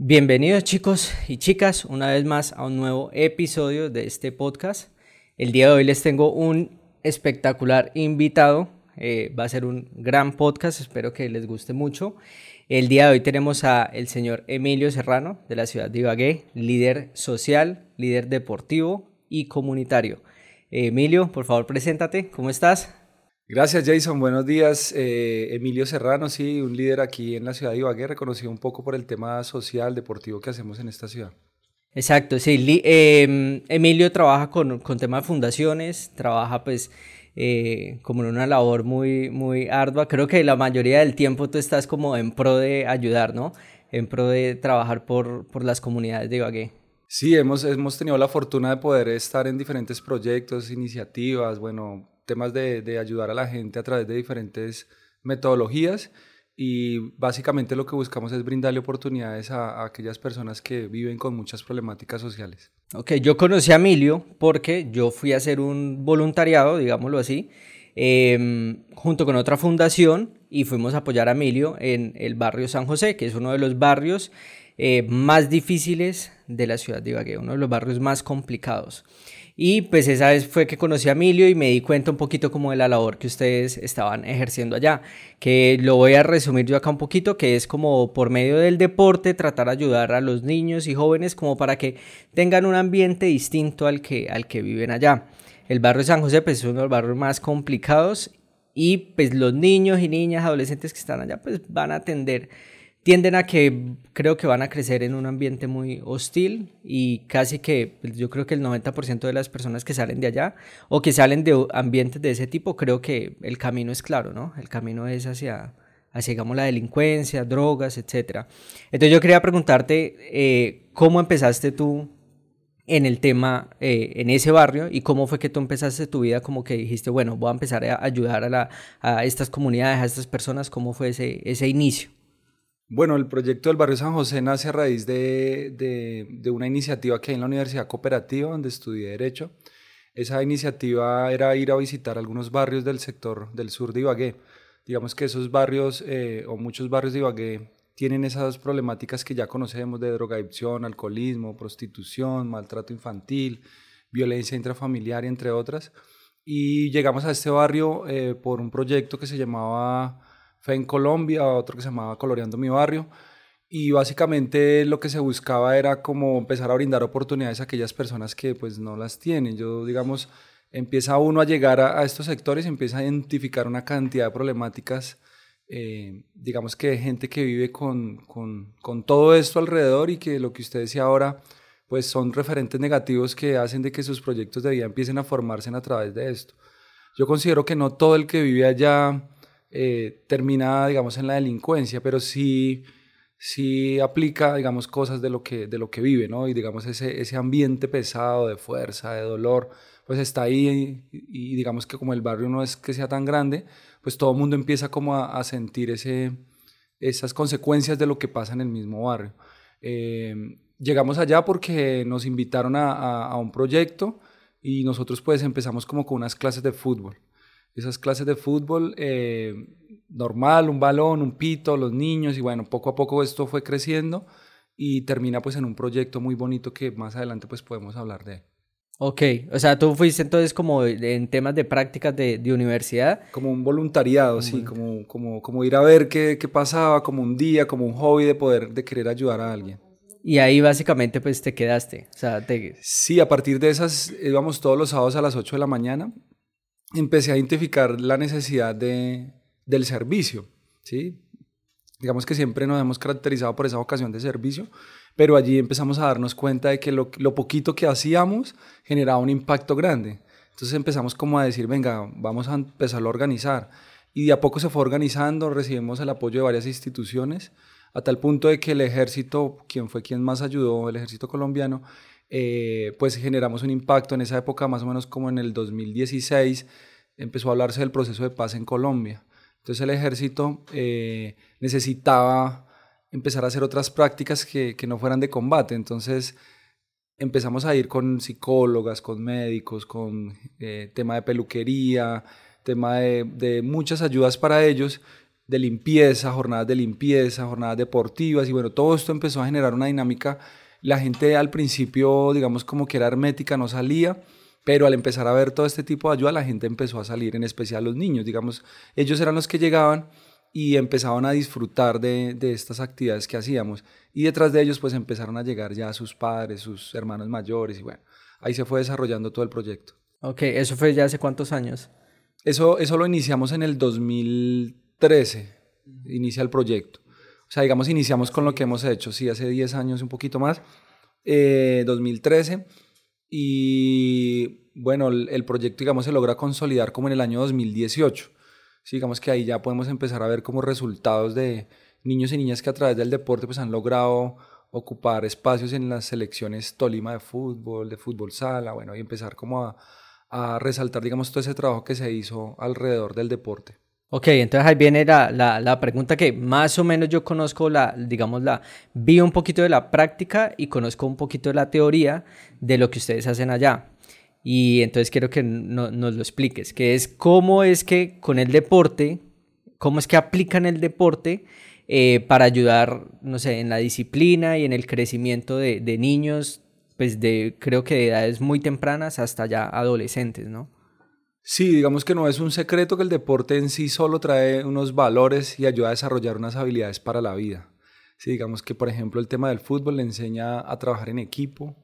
Bienvenidos chicos y chicas una vez más a un nuevo episodio de este podcast. El día de hoy les tengo un espectacular invitado. Eh, va a ser un gran podcast, espero que les guste mucho. El día de hoy tenemos a el señor Emilio Serrano de la ciudad de Ibagué, líder social, líder deportivo y comunitario. Emilio, por favor, preséntate. ¿Cómo estás? Gracias Jason, buenos días. Eh, Emilio Serrano, sí, un líder aquí en la ciudad de Ibagué, reconocido un poco por el tema social, deportivo que hacemos en esta ciudad. Exacto, sí. Em, Emilio trabaja con, con temas de fundaciones, trabaja pues eh, como en una labor muy, muy ardua. Creo que la mayoría del tiempo tú estás como en pro de ayudar, ¿no? En pro de trabajar por, por las comunidades de Ibagué. Sí, hemos, hemos tenido la fortuna de poder estar en diferentes proyectos, iniciativas, bueno, temas de, de, ayudar a la gente a través de diferentes metodologías y básicamente lo que buscamos es brindarle oportunidades a, a, aquellas personas que viven con muchas problemáticas sociales. Ok, yo conocí a Emilio porque yo fui a hacer un voluntariado, digámoslo así, eh, junto con otra fundación y fuimos a apoyar a Emilio en el barrio San José, que es uno de los barrios eh, más difíciles de la ciudad de Ibagué, uno de los barrios más complicados. Y pues esa vez fue que conocí a Emilio y me di cuenta un poquito como de la labor que ustedes estaban ejerciendo allá, que lo voy a resumir yo acá un poquito, que es como por medio del deporte tratar de ayudar a los niños y jóvenes como para que tengan un ambiente distinto al que, al que viven allá. El barrio San José pues es uno de los barrios más complicados y pues los niños y niñas, adolescentes que están allá pues van a atender tienden a que creo que van a crecer en un ambiente muy hostil y casi que pues, yo creo que el 90% de las personas que salen de allá o que salen de ambientes de ese tipo, creo que el camino es claro, ¿no? El camino es hacia, hacia digamos, la delincuencia, drogas, etc. Entonces yo quería preguntarte, eh, ¿cómo empezaste tú en el tema, eh, en ese barrio y cómo fue que tú empezaste tu vida, como que dijiste, bueno, voy a empezar a ayudar a, a estas comunidades, a estas personas, ¿cómo fue ese, ese inicio? Bueno, el proyecto del barrio San José nace a raíz de, de, una iniciativa que hay en la Universidad Cooperativa, donde estudié Derecho. Esa iniciativa era ir a visitar algunos barrios del sector del sur de Ibagué. Digamos que esos barrios, eh, o muchos barrios de Ibagué, tienen esas problemáticas que ya conocemos de drogadicción, alcoholismo, prostitución, maltrato infantil, violencia intrafamiliar, entre otras. Y llegamos a este barrio eh, por un proyecto que se llamaba Fe en Colombia, otro que se llamaba Coloreando mi barrio. Y básicamente lo que se buscaba era como empezar a brindar oportunidades a aquellas personas que pues no las tienen. Yo, digamos, empieza uno a llegar a, estos sectores, empieza a identificar una cantidad de problemáticas, eh, digamos que de gente que vive con, con, con, todo esto alrededor y que lo que usted decía ahora, pues son referentes negativos que hacen de que sus proyectos de vida empiecen a formarse a través de esto. Yo considero que no todo el que vive allá eh, termina, digamos, en la delincuencia, pero sí, sí aplica, digamos, cosas de lo que, de lo que vive, ¿no? Y, digamos, ese, ese ambiente pesado de fuerza, de dolor, pues está ahí y, digamos que como el barrio no es que sea tan grande, pues todo el mundo empieza como a, a sentir ese, esas consecuencias de lo que pasa en el mismo barrio. Eh, llegamos allá porque nos invitaron a, a un proyecto y nosotros pues empezamos como con unas clases de fútbol esas clases de fútbol eh, normal, un balón, un pito, los niños y bueno, poco a poco esto fue creciendo y termina pues en un proyecto muy bonito que más adelante pues podemos hablar de él. Ok, o sea, tú fuiste entonces como en temas de prácticas de, de universidad. Como un voluntariado, sí, como, como, como ir a ver qué, qué pasaba, como un día, como un hobby de poder, de querer ayudar a alguien. Y ahí básicamente pues te quedaste. O sea, te... Sí, a partir de esas íbamos todos los sábados a las 8 de la mañana empecé a identificar la necesidad de, del servicio, ¿sí? Digamos que siempre nos hemos caracterizado por esa vocación de servicio, pero allí empezamos a darnos cuenta de que lo, poquito que hacíamos generaba un impacto grande. Entonces empezamos como a decir, venga, vamos a empezarlo a organizar. Y de a poco se fue organizando, recibimos el apoyo de varias instituciones, a tal punto de que el ejército, quien fue quien más ayudó, el ejército colombiano, eh, pues generamos un impacto en esa época, más o menos como en el 2016, empezó a hablarse del proceso de paz en Colombia. Entonces el ejército eh, necesitaba empezar a hacer otras prácticas que, que, no fueran de combate. Entonces empezamos a ir con psicólogas, con médicos, con eh, tema de peluquería, tema de, de, muchas ayudas para ellos, de limpieza, jornadas de limpieza, jornadas deportivas y bueno, todo esto empezó a generar una dinámica. La gente al principio, digamos, como que era hermética, no salía, pero al empezar a ver todo este tipo de ayuda, la gente empezó a salir, en especial los niños, digamos, ellos eran los que llegaban y empezaban a disfrutar de, de, estas actividades que hacíamos. Y detrás de ellos pues empezaron a llegar ya sus padres, sus hermanos mayores y bueno, ahí se fue desarrollando todo el proyecto. Ok, ¿eso fue ya hace cuántos años? Eso, eso lo iniciamos en el 2013, inicia el proyecto. O sea, digamos, iniciamos con lo que hemos hecho, sí, hace 10 años, un poquito más, eh, 2013. Y bueno, el, el, proyecto, digamos, se logra consolidar como en el año 2018. Sí, digamos que ahí ya podemos empezar a ver como resultados de niños y niñas que a través del deporte pues han logrado ocupar espacios en las selecciones Tolima de fútbol, de fútbol sala, bueno, y empezar como a, a resaltar, digamos, todo ese trabajo que se hizo alrededor del deporte. Ok, entonces ahí viene la, la, la, pregunta que más o menos yo conozco, la, digamos, la, vi un poquito de la práctica y conozco un poquito de la teoría de lo que ustedes hacen allá. Y entonces quiero que no, nos lo expliques, que es cómo es que con el deporte, cómo es que aplican el deporte eh, para ayudar, no sé, en la disciplina y en el crecimiento de, de niños, pues de, creo que de edades muy tempranas hasta ya adolescentes, ¿no? Sí, digamos que no es un secreto que el deporte en sí solo trae unos valores y ayuda a desarrollar unas habilidades para la vida. Sí, digamos que, por ejemplo, el tema del fútbol le enseña a trabajar en equipo,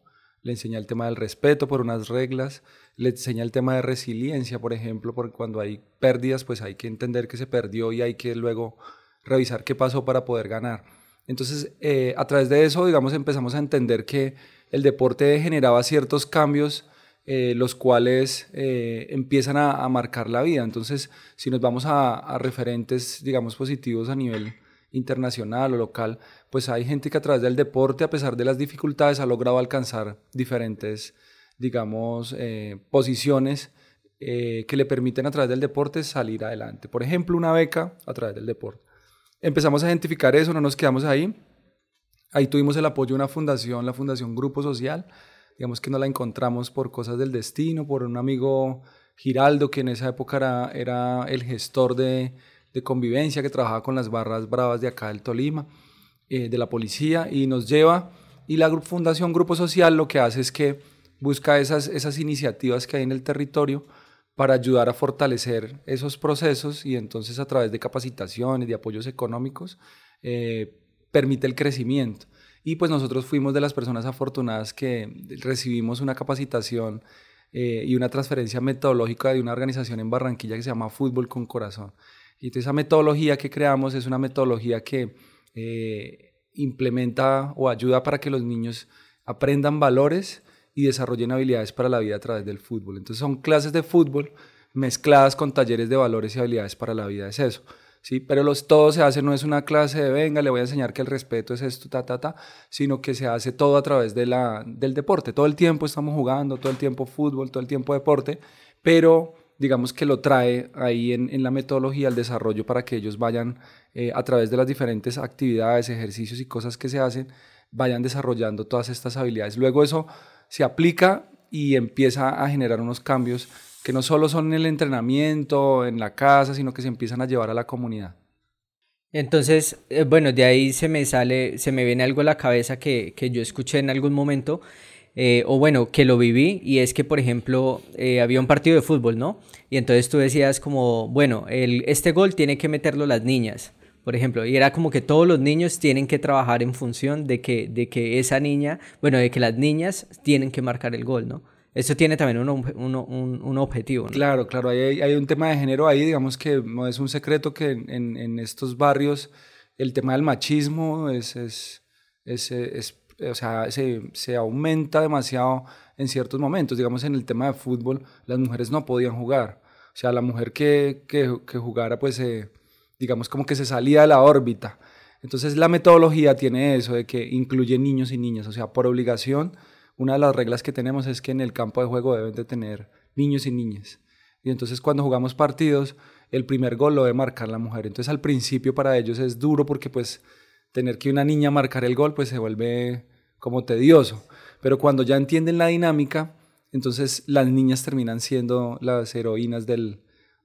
le enseña el tema del respeto por unas reglas, le enseña el tema de resiliencia, por ejemplo, porque cuando hay pérdidas, pues hay que entender que se perdió y hay que luego revisar qué pasó para poder ganar. Entonces, eh, a través de eso, digamos, empezamos a entender que el deporte generaba ciertos cambios eh, los cuales eh, empiezan a, marcar la vida. Entonces, si nos vamos a, referentes, digamos, positivos a nivel internacional o local, pues hay gente que a través del deporte, a pesar de las dificultades, ha logrado alcanzar diferentes, digamos, eh, posiciones que le permiten a través del deporte salir adelante. Por ejemplo, una beca a través del deporte. Empezamos a identificar eso, no nos quedamos ahí. Ahí tuvimos el apoyo de una fundación, la Fundación Grupo Social, digamos que no la encontramos por cosas del destino, por un amigo Giraldo, que en esa época era, el gestor de, de, convivencia, que trabajaba con las barras bravas de acá del Tolima, eh, de la policía, y nos lleva, y la Fundación Grupo Social lo que hace es que busca esas, esas iniciativas que hay en el territorio para ayudar a fortalecer esos procesos y entonces a través de capacitaciones, de apoyos económicos, eh, permite el crecimiento. Y pues nosotros fuimos de las personas afortunadas que recibimos una capacitación eh, y una transferencia metodológica de una organización en Barranquilla que se llama Fútbol con Corazón. Y entonces esa metodología que creamos es una metodología que eh, implementa o ayuda para que los niños aprendan valores y desarrollen habilidades para la vida a través del fútbol. Entonces son clases de fútbol mezcladas con talleres de valores y habilidades para la vida, es eso. ¿Sí? Pero los, todo se hace, no es una clase de venga, le voy a enseñar que el respeto es esto, ta, ta, ta, sino que se hace todo a través de la, del deporte. Todo el tiempo estamos jugando, todo el tiempo fútbol, todo el tiempo deporte, pero digamos que lo trae ahí en, en la metodología, el desarrollo para que ellos vayan eh, a través de las diferentes actividades, ejercicios y cosas que se hacen, vayan desarrollando todas estas habilidades. Luego eso se aplica y empieza a generar unos cambios que no solo son en el entrenamiento, en la casa, sino que se empiezan a llevar a la comunidad. Entonces, eh, bueno, de ahí se me sale, se me viene algo a la cabeza que, que yo escuché en algún momento, eh, o bueno, que lo viví, y es que, por ejemplo, eh, había un partido de fútbol, ¿no? Y entonces tú decías como, bueno, este gol tiene que meterlo las niñas, por ejemplo, y era como que todos los niños tienen que trabajar en función de que, de que esa niña, bueno, de que las niñas tienen que marcar el gol, ¿no? Eso tiene también un, un, un, un objetivo. Claro, claro, hay, hay, un tema de género ahí, digamos que no es un secreto que en, en estos barrios el tema del machismo es, es, es, es o sea, se, se, aumenta demasiado en ciertos momentos. Digamos, en el tema de fútbol, las mujeres no podían jugar. O sea, la mujer que, que, que jugara, pues, eh, digamos, como que se salía de la órbita. Entonces, la metodología tiene eso, de que incluye niños y niñas. O sea, por obligación una de las reglas que tenemos es que en el campo de juego deben de tener niños y niñas. Y entonces cuando jugamos partidos, el primer gol lo debe marcar la mujer. Entonces al principio para ellos es duro porque pues tener que una niña marcar el gol pues se vuelve como tedioso. Pero cuando ya entienden la dinámica, entonces las niñas terminan siendo las heroínas del,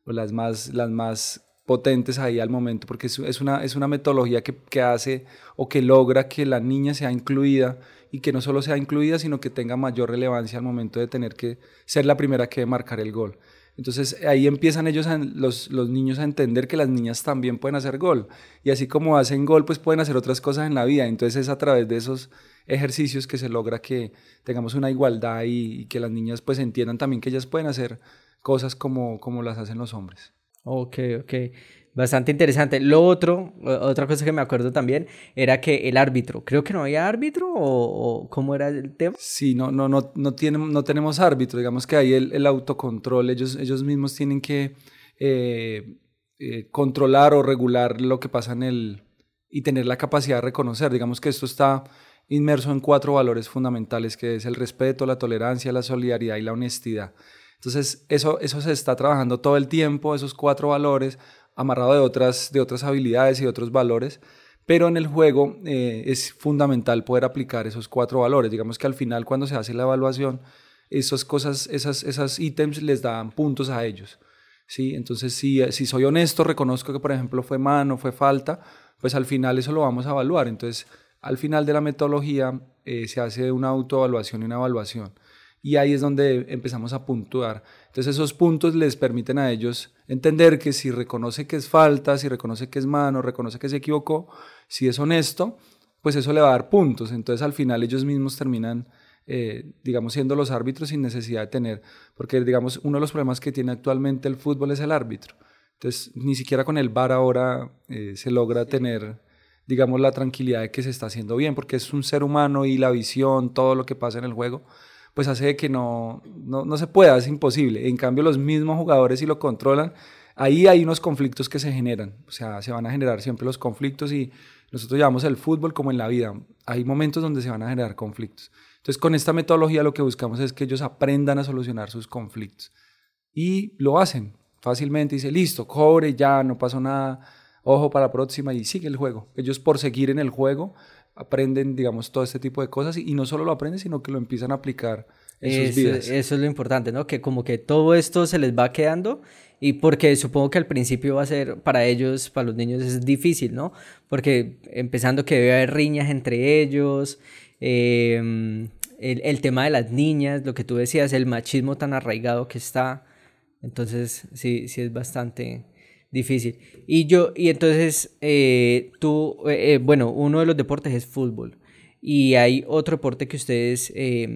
o las más, las más potentes ahí al momento, porque es, una, es una metodología que, que, hace o que logra que la niña sea incluida y que no solo sea incluida, sino que tenga mayor relevancia al momento de tener que ser la primera que marcar el gol. Entonces ahí empiezan ellos, los, los, niños a entender que las niñas también pueden hacer gol. Y así como hacen gol, pues pueden hacer otras cosas en la vida. Entonces es a través de esos ejercicios que se logra que tengamos una igualdad y, y que las niñas pues entiendan también que ellas pueden hacer cosas como, como las hacen los hombres. Ok, ok. Bastante interesante. Lo otro, otra cosa que me acuerdo también, era que el árbitro, creo que no había árbitro o, cómo era el tema. Sí, no, no, no, no, tienen, no tenemos árbitro, digamos que ahí el, el autocontrol, ellos, ellos mismos tienen que eh, eh, controlar o regular lo que pasa en el... y tener la capacidad de reconocer. Digamos que esto está inmerso en cuatro valores fundamentales, que es el respeto, la tolerancia, la solidaridad y la honestidad. Entonces, eso, eso se está trabajando todo el tiempo, esos cuatro valores, amarrado de otras, de otras habilidades y otros valores, pero en el juego eh, es fundamental poder aplicar esos cuatro valores. Digamos que al final cuando se hace la evaluación, esas cosas, esas, esas ítems les dan puntos a ellos. ¿sí? Entonces, si, si soy honesto, reconozco que, por ejemplo, fue mano, fue falta, pues al final eso lo vamos a evaluar. Entonces, al final de la metodología eh, se hace una autoevaluación y una evaluación y ahí es donde empezamos a puntuar. Entonces esos puntos les permiten a ellos entender que si reconoce que es falta, si reconoce que es mano, reconoce que se equivocó, si es honesto, pues eso le va a dar puntos. Entonces al final ellos mismos terminan, eh, digamos, siendo los árbitros sin necesidad de tener, porque digamos, uno de los problemas que tiene actualmente el fútbol es el árbitro. Entonces ni siquiera con el VAR ahora eh, se logra tener digamos, la tranquilidad de que se está haciendo bien, porque es un ser humano y la visión, todo lo que pasa en el juego, pues hace que no, no, no se pueda, es imposible. En cambio, los mismos jugadores si lo controlan, ahí hay unos conflictos que se generan, o sea, se van a generar siempre los conflictos y nosotros llamamos el fútbol como en la vida, hay momentos donde se van a generar conflictos. Entonces, con esta metodología lo que buscamos es que ellos aprendan a solucionar sus conflictos y lo hacen fácilmente, dice, listo, cobre, ya, no pasó nada, ojo para la próxima y sigue el juego. Ellos por seguir en el juego aprenden, digamos, todo este tipo de cosas y, no solo lo aprenden, sino que lo empiezan a aplicar en sus vidas. Eso es lo importante, ¿no? Que como que todo esto se les va quedando y porque supongo que al principio va a ser para ellos, para los niños es difícil, ¿no? Porque empezando que debe haber riñas entre ellos, em, el, el, tema de las niñas, lo que tú decías, el machismo tan arraigado que está, entonces sí, sí es bastante difícil. Y yo, y entonces eh, tú, eh, eh, bueno, uno de los deportes es fútbol. Y hay otro deporte que ustedes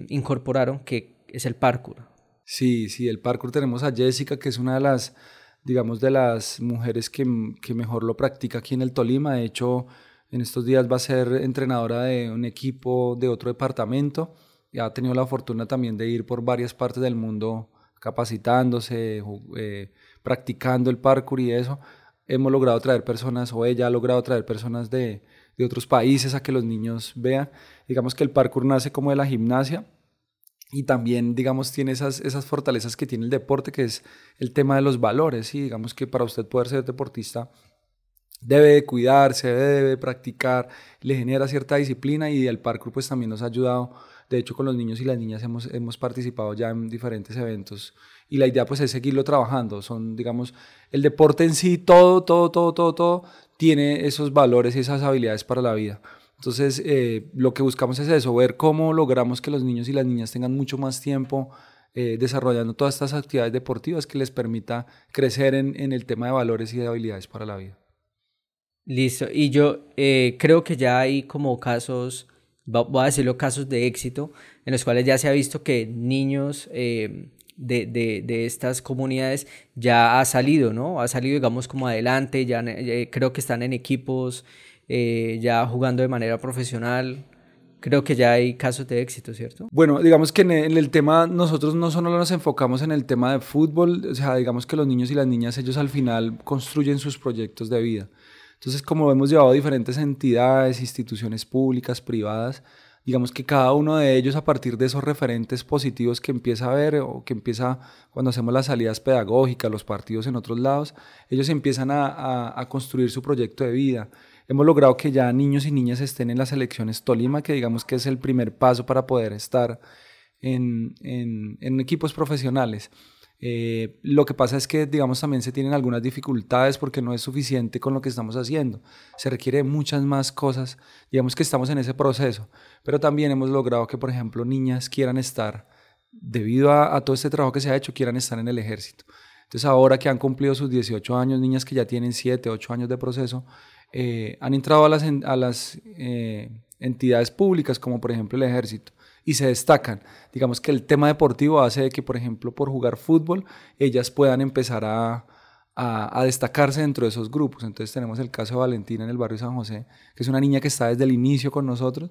incorporaron que es el parkour. Sí, sí, el parkour tenemos a Jessica, que es una de las, digamos, de las mujeres que, que mejor lo practica aquí en el Tolima. De hecho, en estos días va a ser entrenadora de un equipo de otro departamento. Y ha tenido la fortuna también de ir por varias partes del mundo capacitándose, practicando el parkour y eso, hemos logrado traer personas, o ella ha logrado traer personas de, de otros países a que los niños vean. Digamos que el parkour nace como de la gimnasia y también, digamos, tiene esas, esas fortalezas que tiene el deporte, que es el tema de los valores. Y digamos que para usted poder ser deportista debe de cuidarse, debe de practicar, le genera cierta disciplina y el parkour pues también nos ha ayudado. De hecho, con los niños y las niñas hemos, hemos participado ya en diferentes eventos y la idea pues es seguirlo trabajando. Son, digamos, el deporte en sí, todo, todo, todo, todo, todo, tiene esos valores y esas habilidades para la vida. Entonces, eh, lo que buscamos es eso, ver cómo logramos que los niños y las niñas tengan mucho más tiempo eh, desarrollando todas estas actividades deportivas que les permita crecer en, en, el tema de valores y de habilidades para la vida. Listo, y yo eh, creo que ya hay como casos, voy a decirlo, casos de éxito, en los cuales ya se ha visto que niños de, de, de, estas comunidades ya ha salido, ¿no? Ha salido, digamos, como adelante, ya, eh, creo que están en equipos, eh, ya jugando de manera profesional. Creo que ya hay casos de éxito, ¿cierto? Bueno, digamos que en el, tema, nosotros no solo nos enfocamos en el tema de fútbol, o sea, digamos que los niños y las niñas, ellos al final construyen sus proyectos de vida. Entonces, como hemos llevado diferentes entidades, instituciones públicas, privadas, digamos que cada uno de ellos a partir de esos referentes positivos que empieza a ver o que empieza cuando hacemos las salidas pedagógicas, los partidos en otros lados, ellos empiezan a, a, construir su proyecto de vida. Hemos logrado que ya niños y niñas estén en las elecciones Tolima, que digamos que es el primer paso para poder estar en, en, en equipos profesionales. Eh, lo que pasa es que, digamos, también se tienen algunas dificultades porque no es suficiente con lo que estamos haciendo. Se requiere muchas más cosas. Digamos que estamos en ese proceso, pero también hemos logrado que, por ejemplo, niñas quieran estar, debido a, todo este trabajo que se ha hecho, quieran estar en el ejército. Entonces, ahora que han cumplido sus 18 años, niñas que ya tienen 7, 8 años de proceso, eh, han entrado a las, eh, entidades públicas, como por ejemplo el ejército y se destacan. Digamos que el tema deportivo hace que, por ejemplo, por jugar fútbol, ellas puedan empezar a, a, destacarse dentro de esos grupos. Entonces tenemos el caso de Valentina en el barrio San José, que es una niña que está desde el inicio con nosotros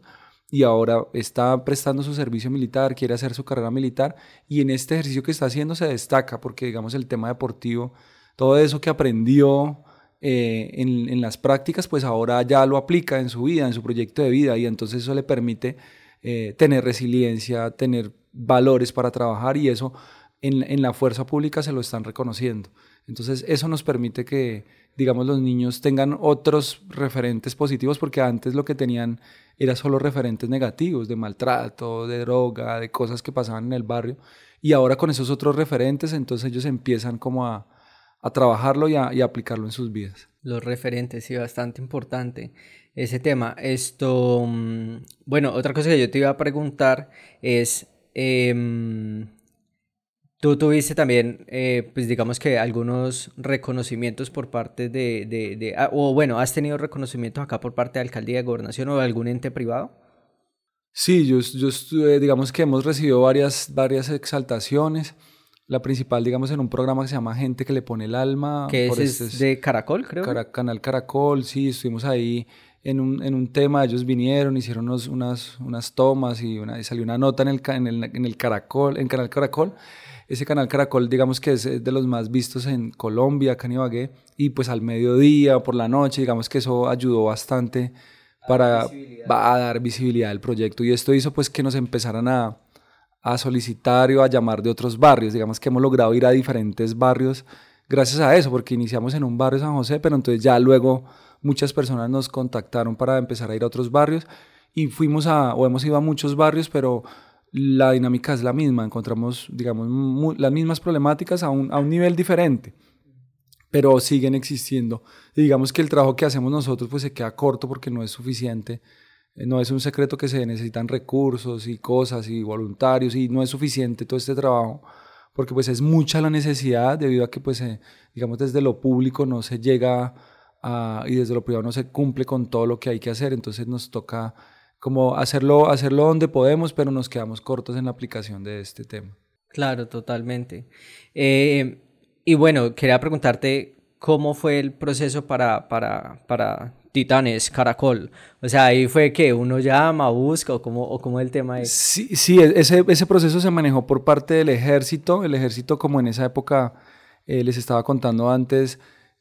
y ahora está prestando su servicio militar, quiere hacer su carrera militar y en este ejercicio que está haciendo se destaca porque, digamos, el tema deportivo, todo eso que aprendió eh, en, en, las prácticas, pues ahora ya lo aplica en su vida, en su proyecto de vida y entonces eso le permite eh, tener resiliencia, tener valores para trabajar y eso en, en, la fuerza pública se lo están reconociendo. Entonces eso nos permite que, digamos, los niños tengan otros referentes positivos porque antes lo que tenían era solo referentes negativos de maltrato, de droga, de cosas que pasaban en el barrio y ahora con esos otros referentes entonces ellos empiezan como a, a trabajarlo y a, y a aplicarlo en sus vidas. Los referentes, sí, bastante importante ese tema. Esto, mm, bueno, otra cosa que yo te iba a preguntar es, em, tú tuviste también, eh, pues digamos que algunos reconocimientos por parte de, de, ah, o bueno, ¿has tenido reconocimientos acá por parte de Alcaldía de Gobernación o de algún ente privado? Sí, yo, yo estuve, digamos que hemos recibido varias, varias exaltaciones. La principal, digamos, en un programa que se llama Gente que le pone el alma. Que es, este de Caracol, creo. Canal Caracol, sí, estuvimos ahí en un, en un tema, ellos vinieron, hicieron unos, unas, unas tomas y, una, y salió una nota en el, en el, en el Caracol, en Canal Caracol. Ese canal Caracol, digamos que es de los más vistos en Colombia, acá y pues al mediodía, por la noche, digamos que eso ayudó bastante para a dar visibilidad al proyecto. Y esto hizo pues que nos empezaran a, a solicitar y a llamar de otros barrios. Digamos que hemos logrado ir a diferentes barrios gracias a eso, porque iniciamos en un barrio San José, pero entonces ya luego muchas personas nos contactaron para empezar a ir a otros barrios y fuimos a, o hemos ido a muchos barrios, pero la dinámica es la misma, encontramos, digamos, las mismas problemáticas a un, a un nivel diferente, pero siguen existiendo. Digamos que el trabajo que hacemos nosotros pues se queda corto porque no es suficiente, no es un secreto que se necesitan recursos y cosas y voluntarios y no es suficiente todo este trabajo porque pues es mucha la necesidad debido a que pues eh, digamos desde lo público no se llega y desde lo privado no se cumple con todo lo que hay que hacer, entonces nos toca como hacerlo, hacerlo donde podemos, pero nos quedamos cortos en la aplicación de este tema. Claro, totalmente. Eh, y bueno, quería preguntarte cómo fue el proceso para, para, para Titanes, Caracol. O sea, ahí fue que uno llama, busca o cómo, o cómo el tema es. Sí, sí ese, ese proceso se manejó por parte del ejército. El ejército, como en esa época eh, les estaba contando antes,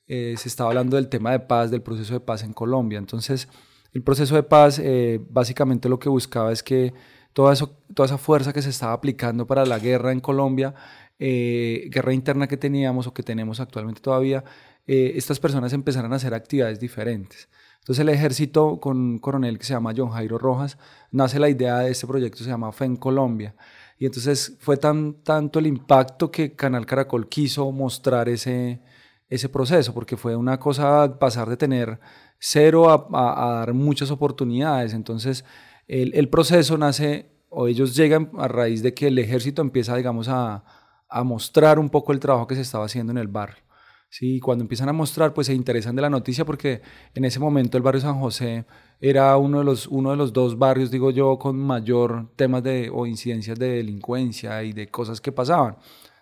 eh, se estaba hablando del tema de paz, del proceso de paz en Colombia. Entonces, el proceso de paz eh, básicamente lo que buscaba es que toda, eso, toda esa fuerza que se estaba aplicando para la guerra en Colombia, guerra interna que teníamos o que tenemos actualmente todavía, estas personas empezaran a hacer actividades diferentes. Entonces el ejército con un coronel que se llama John Jairo Rojas, nace la idea de este proyecto, se llama FE en Colombia. Y entonces fue tan, tanto el impacto que Canal Caracol quiso mostrar ese, ese proceso, porque fue una cosa pasar de tener cero a, dar muchas oportunidades. Entonces, el, el, proceso nace, o ellos llegan a raíz de que el ejército empieza, digamos, a, a mostrar un poco el trabajo que se estaba haciendo en el barrio. Sí, cuando empiezan a mostrar, pues se interesan de la noticia porque en ese momento el barrio San José era uno de los, uno de los dos barrios, digo yo, con mayor temas de, o incidencias de delincuencia y de cosas que pasaban.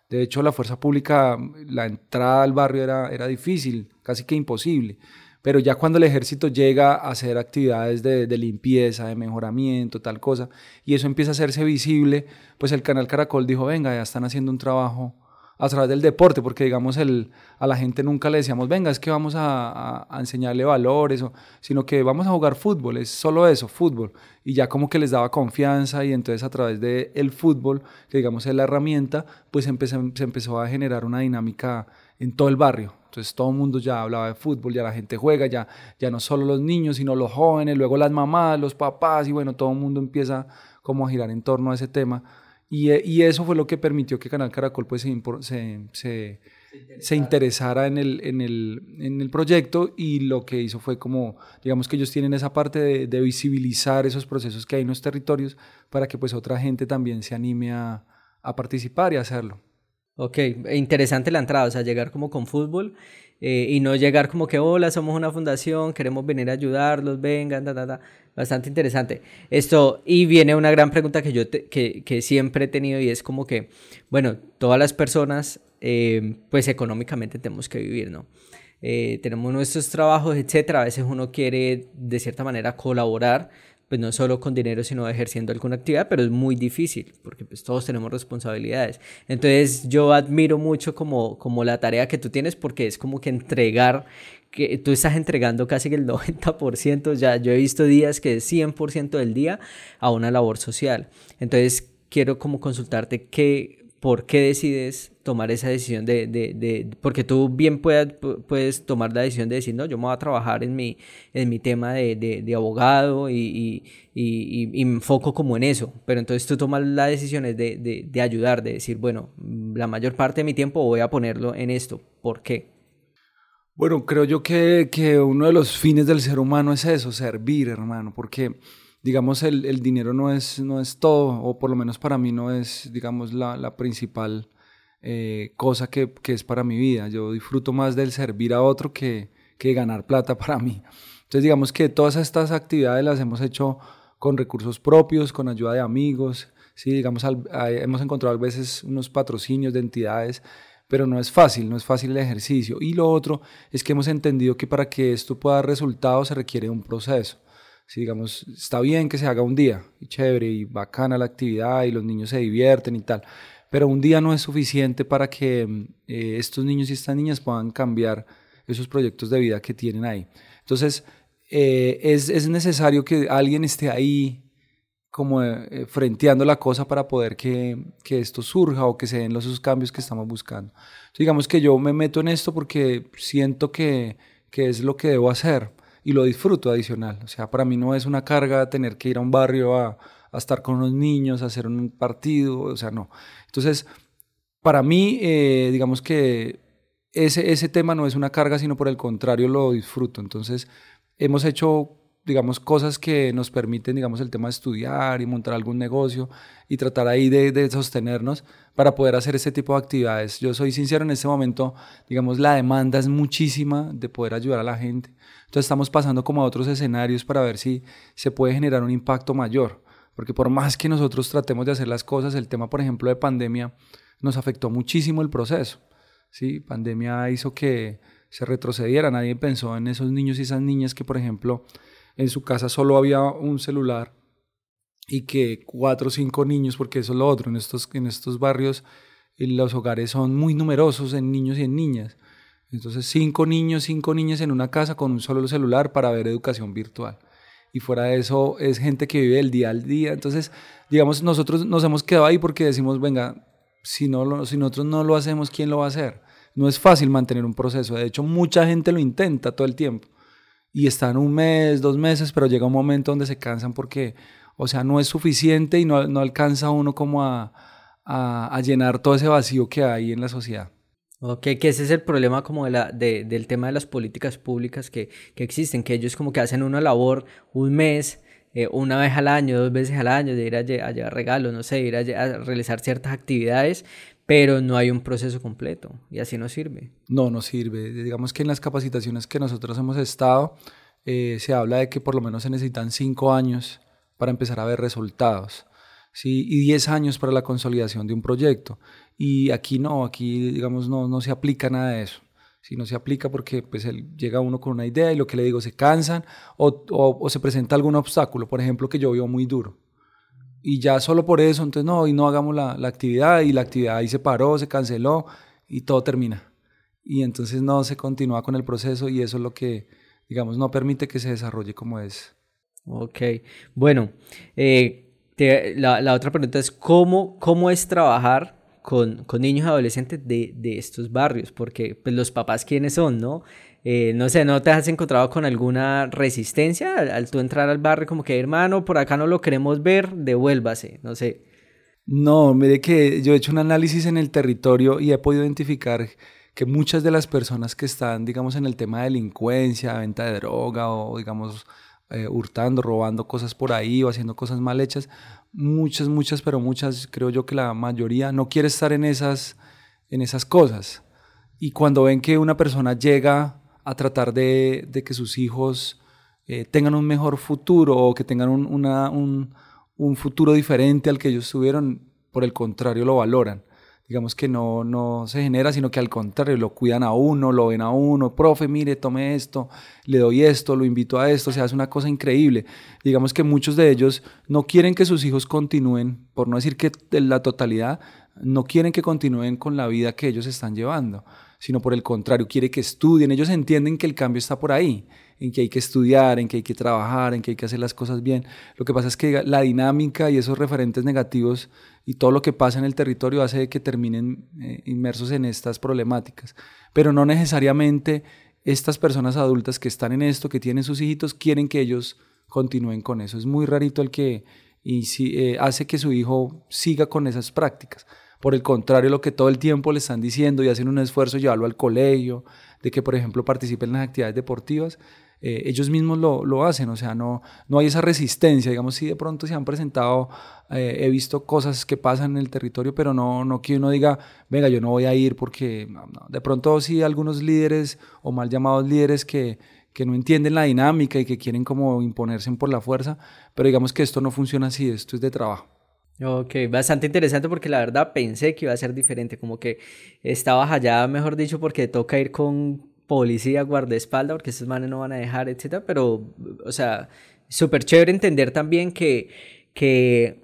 De hecho, la fuerza pública, la entrada al barrio era, era difícil, casi que imposible. Pero ya cuando el ejército llega a hacer actividades de, de, limpieza, de mejoramiento, tal cosa, y eso empieza a hacerse visible, pues el canal Caracol dijo, venga, ya están haciendo un trabajo a través del deporte, porque digamos el, a la gente nunca le decíamos, venga, es que vamos a, enseñarle valores, o, sino que vamos a jugar fútbol, es solo eso, fútbol. Y ya como que les daba confianza y entonces a través del el fútbol, que digamos es la herramienta, pues empezó, se empezó a generar una dinámica en todo el barrio. Entonces todo el mundo ya hablaba de fútbol, ya la gente juega, ya, ya no solo los niños, sino los jóvenes, luego las mamás, los papás, y bueno, todo el mundo empieza como a girar en torno a ese tema Y, y, eso fue lo que permitió que Canal Caracol pues, se, se, se, interesara en el, en, el, en el proyecto y lo que hizo fue como, digamos que ellos tienen esa parte de, de visibilizar esos procesos que hay en los territorios para que pues otra gente también se anime a, a participar y hacerlo. Ok, interesante la entrada, o sea, llegar como con fútbol eh, y no llegar como que, hola, somos una fundación, queremos venir a ayudarlos, vengan, da, da, da. Bastante interesante. Esto, y viene una gran pregunta que yo que, que, siempre he tenido y es como que, bueno, todas las personas, eh, pues económicamente tenemos que vivir, ¿no? Eh, tenemos nuestros trabajos, etcétera. A veces uno quiere, de cierta manera, colaborar pues no solo con dinero, sino ejerciendo alguna actividad, pero es muy difícil, porque pues todos tenemos responsabilidades. Entonces yo admiro mucho como, como la tarea que tú tienes, porque es como que entregar, que tú estás entregando casi el 90%, ya yo he visto días que es 100% del día a una labor social. Entonces quiero como consultarte qué, por qué decides tomar esa decisión de, de, de porque tú bien puedes, puedes tomar la decisión de decir, no, yo me voy a trabajar en mi, en mi tema de, de abogado y, y, y, me enfoco como en eso, pero entonces tú tomas la decisión de, de, ayudar, de decir, bueno, la mayor parte de mi tiempo voy a ponerlo en esto, ¿por qué? Bueno, creo yo que, que uno de los fines del ser humano es eso, servir, hermano, porque digamos, el, el, dinero no es, no es todo, o por lo menos para mí no es, digamos, la, la principal eh, cosa que, que, es para mi vida. Yo disfruto más del servir a otro que, que ganar plata para mí. Entonces, digamos que todas estas actividades las hemos hecho con recursos propios, con ayuda de amigos, sí, digamos, hemos encontrado a veces unos patrocinios de entidades, pero no es fácil, no es fácil el ejercicio. Y lo otro es que hemos entendido que para que esto pueda dar resultados se requiere un proceso. Si digamos, está bien que se haga un día, y chévere, y bacana la actividad, y los niños se divierten y tal, pero un día no es suficiente para que eh, estos niños y estas niñas puedan cambiar esos proyectos de vida que tienen ahí. Entonces, eh, es, es, necesario que alguien esté ahí como eh, frenteando la cosa para poder que, que, esto surja o que se den los cambios que estamos buscando. digamos que yo me meto en esto porque siento que, que es lo que debo hacer y lo disfruto adicional. O sea, para mí no es una carga tener que ir a un barrio a, estar con los niños, a hacer un partido, o sea, no. Entonces, para mí, eh, digamos que ese, ese tema no es una carga, sino por el contrario lo disfruto. Entonces, hemos hecho digamos, cosas que nos permiten, digamos, el tema de estudiar y montar algún negocio y tratar ahí de, sostenernos para poder hacer ese tipo de actividades. Yo soy sincero, en este momento, digamos, la demanda es muchísima de poder ayudar a la gente. Entonces estamos pasando como a otros escenarios para ver si se puede generar un impacto mayor. Porque por más que nosotros tratemos de hacer las cosas, el tema, por ejemplo, de pandemia nos afectó muchísimo el proceso. ¿sí? Pandemia hizo que se retrocediera. Nadie pensó en esos niños y esas niñas que, por ejemplo, en su casa solo había un celular y que cuatro o cinco niños, porque eso es lo otro, en estos, en estos barrios los hogares son muy numerosos en niños y en niñas. Entonces, cinco niños, cinco niñas en una casa con un solo celular para ver educación virtual. Y fuera de eso, es gente que vive el día al día. Entonces, digamos, nosotros nos hemos quedado ahí porque decimos, venga, si, no lo, si nosotros no lo hacemos, ¿quién lo va a hacer? No es fácil mantener un proceso. De hecho, mucha gente lo intenta todo el tiempo. Y están un mes, dos meses, pero llega un momento donde se cansan porque, o sea, no es suficiente y no, no alcanza uno como a, a, llenar todo ese vacío que hay en la sociedad. Ok, que ese es el problema como de la, de, del tema de las políticas públicas que, que, existen, que ellos como que hacen una labor un mes, eh, una vez al año, dos veces al año, de ir a, llevar regalos, no sé, ir a, a, realizar ciertas actividades, pero no hay un proceso completo y así no sirve. No, no sirve. Digamos que en las capacitaciones que nosotros hemos estado, eh, se habla de que por lo menos se necesitan cinco años para empezar a ver resultados. y 10 años para la consolidación de un proyecto. Y aquí no, aquí digamos no, no se aplica nada de eso. Si no se aplica porque pues él, llega uno con una idea y lo que le digo se cansan o, se presenta algún obstáculo, por ejemplo, que yo veo muy duro. Y ya solo por eso, entonces no, y no hagamos la, la actividad y la actividad ahí se paró, se canceló y todo termina. Y entonces no se continúa con el proceso y eso es lo que, digamos, no permite que se desarrolle como es. Ok, bueno, eh, la, la, otra pregunta es ¿cómo, cómo es trabajar con, con niños y adolescentes de, de, estos barrios? Porque pues, los papás, ¿quiénes son, no? Eh, no sé, ¿no te has encontrado con alguna resistencia al, tú entrar al barrio como que, hermano, por acá no lo queremos ver, devuélvase, no sé? No, mire que yo he hecho un análisis en el territorio y he podido identificar que muchas de las personas que están, digamos, en el tema de delincuencia, venta de droga o, digamos, eh, hurtando, robando cosas por ahí o haciendo cosas mal hechas, muchas, muchas, pero muchas, creo yo que la mayoría no quiere estar en esas, en esas cosas. Y cuando ven que una persona llega a tratar de, que sus hijos eh, tengan un mejor futuro o que tengan un, futuro diferente al que ellos tuvieron, por el contrario lo valoran digamos que no, no se genera, sino que al contrario, lo cuidan a uno, lo ven a uno, profe, mire, tome esto, le doy esto, lo invito a esto, o sea, es una cosa increíble. Digamos que muchos de ellos no quieren que sus hijos continúen, por no decir que la totalidad, no quieren que continúen con la vida que ellos están llevando, sino por el contrario, quiere que estudien, ellos entienden que el cambio está por ahí en que hay que estudiar, en que hay que trabajar, en que hay que hacer las cosas bien. Lo que pasa es que la dinámica y esos referentes negativos y todo lo que pasa en el territorio hace que terminen eh, inmersos en estas problemáticas. Pero no necesariamente estas personas adultas que están en esto, que tienen sus hijitos, quieren que ellos continúen con eso. Es muy rarito el que y si, eh, hace que su hijo siga con esas prácticas. Por el contrario, lo que todo el tiempo le están diciendo y hacen un esfuerzo llevarlo al colegio, de que, por ejemplo, participe en las actividades deportivas, eh, ellos mismos lo, lo, hacen, o sea, no, no hay esa resistencia, digamos, si de pronto se han presentado, eh, he visto cosas que pasan en el territorio, pero no, no que uno diga, venga, yo no voy a ir porque de pronto sí algunos líderes o mal llamados líderes que, que no entienden la dinámica y que quieren como imponerse por la fuerza, pero digamos que esto no funciona así, esto es de trabajo. Ok, bastante interesante porque la verdad pensé que iba a ser diferente, como que estaba allá, mejor dicho, porque toca ir con policía, guardaespaldas, porque estos manes no van a dejar, etcétera, pero, o sea, súper chévere entender también que, que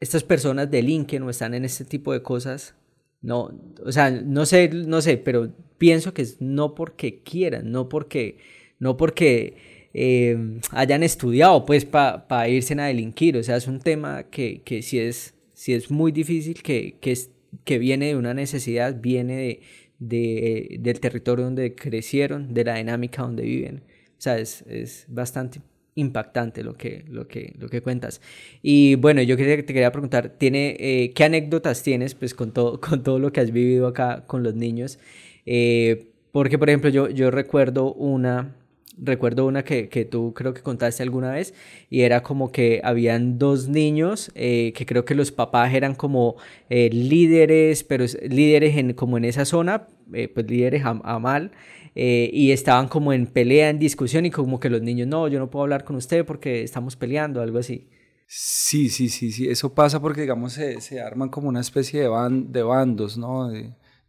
estas personas delinquen o están en este tipo de cosas, no, o sea, no sé, no sé, pero pienso que es no porque quieran, no porque, no porque eh, hayan estudiado, pues, para irse a delinquir, o sea, es un tema que, que sí es, sí es muy difícil, que, que, es, que viene de una necesidad, viene de de, del territorio donde crecieron, de la dinámica donde viven. O sea, es, es bastante impactante lo que, lo, que, lo que cuentas. Y bueno, yo quería, te quería preguntar, ¿tiene, eh, ¿qué anécdotas tienes pues, con, todo, con todo lo que has vivido acá con los niños? Eh, porque, por ejemplo, yo, yo recuerdo una, recuerdo una que, que, tú creo que contaste alguna vez y era como que habían dos niños eh, que creo que los papás eran como eh, líderes, pero líderes en, como en esa zona, eh, pues líderes a, mal, y estaban como en pelea, en discusión y como que los niños, no, yo no puedo hablar con usted porque estamos peleando, algo así. Sí, sí, sí, sí, eso pasa porque digamos se, se arman como una especie de, de bandos, ¿no?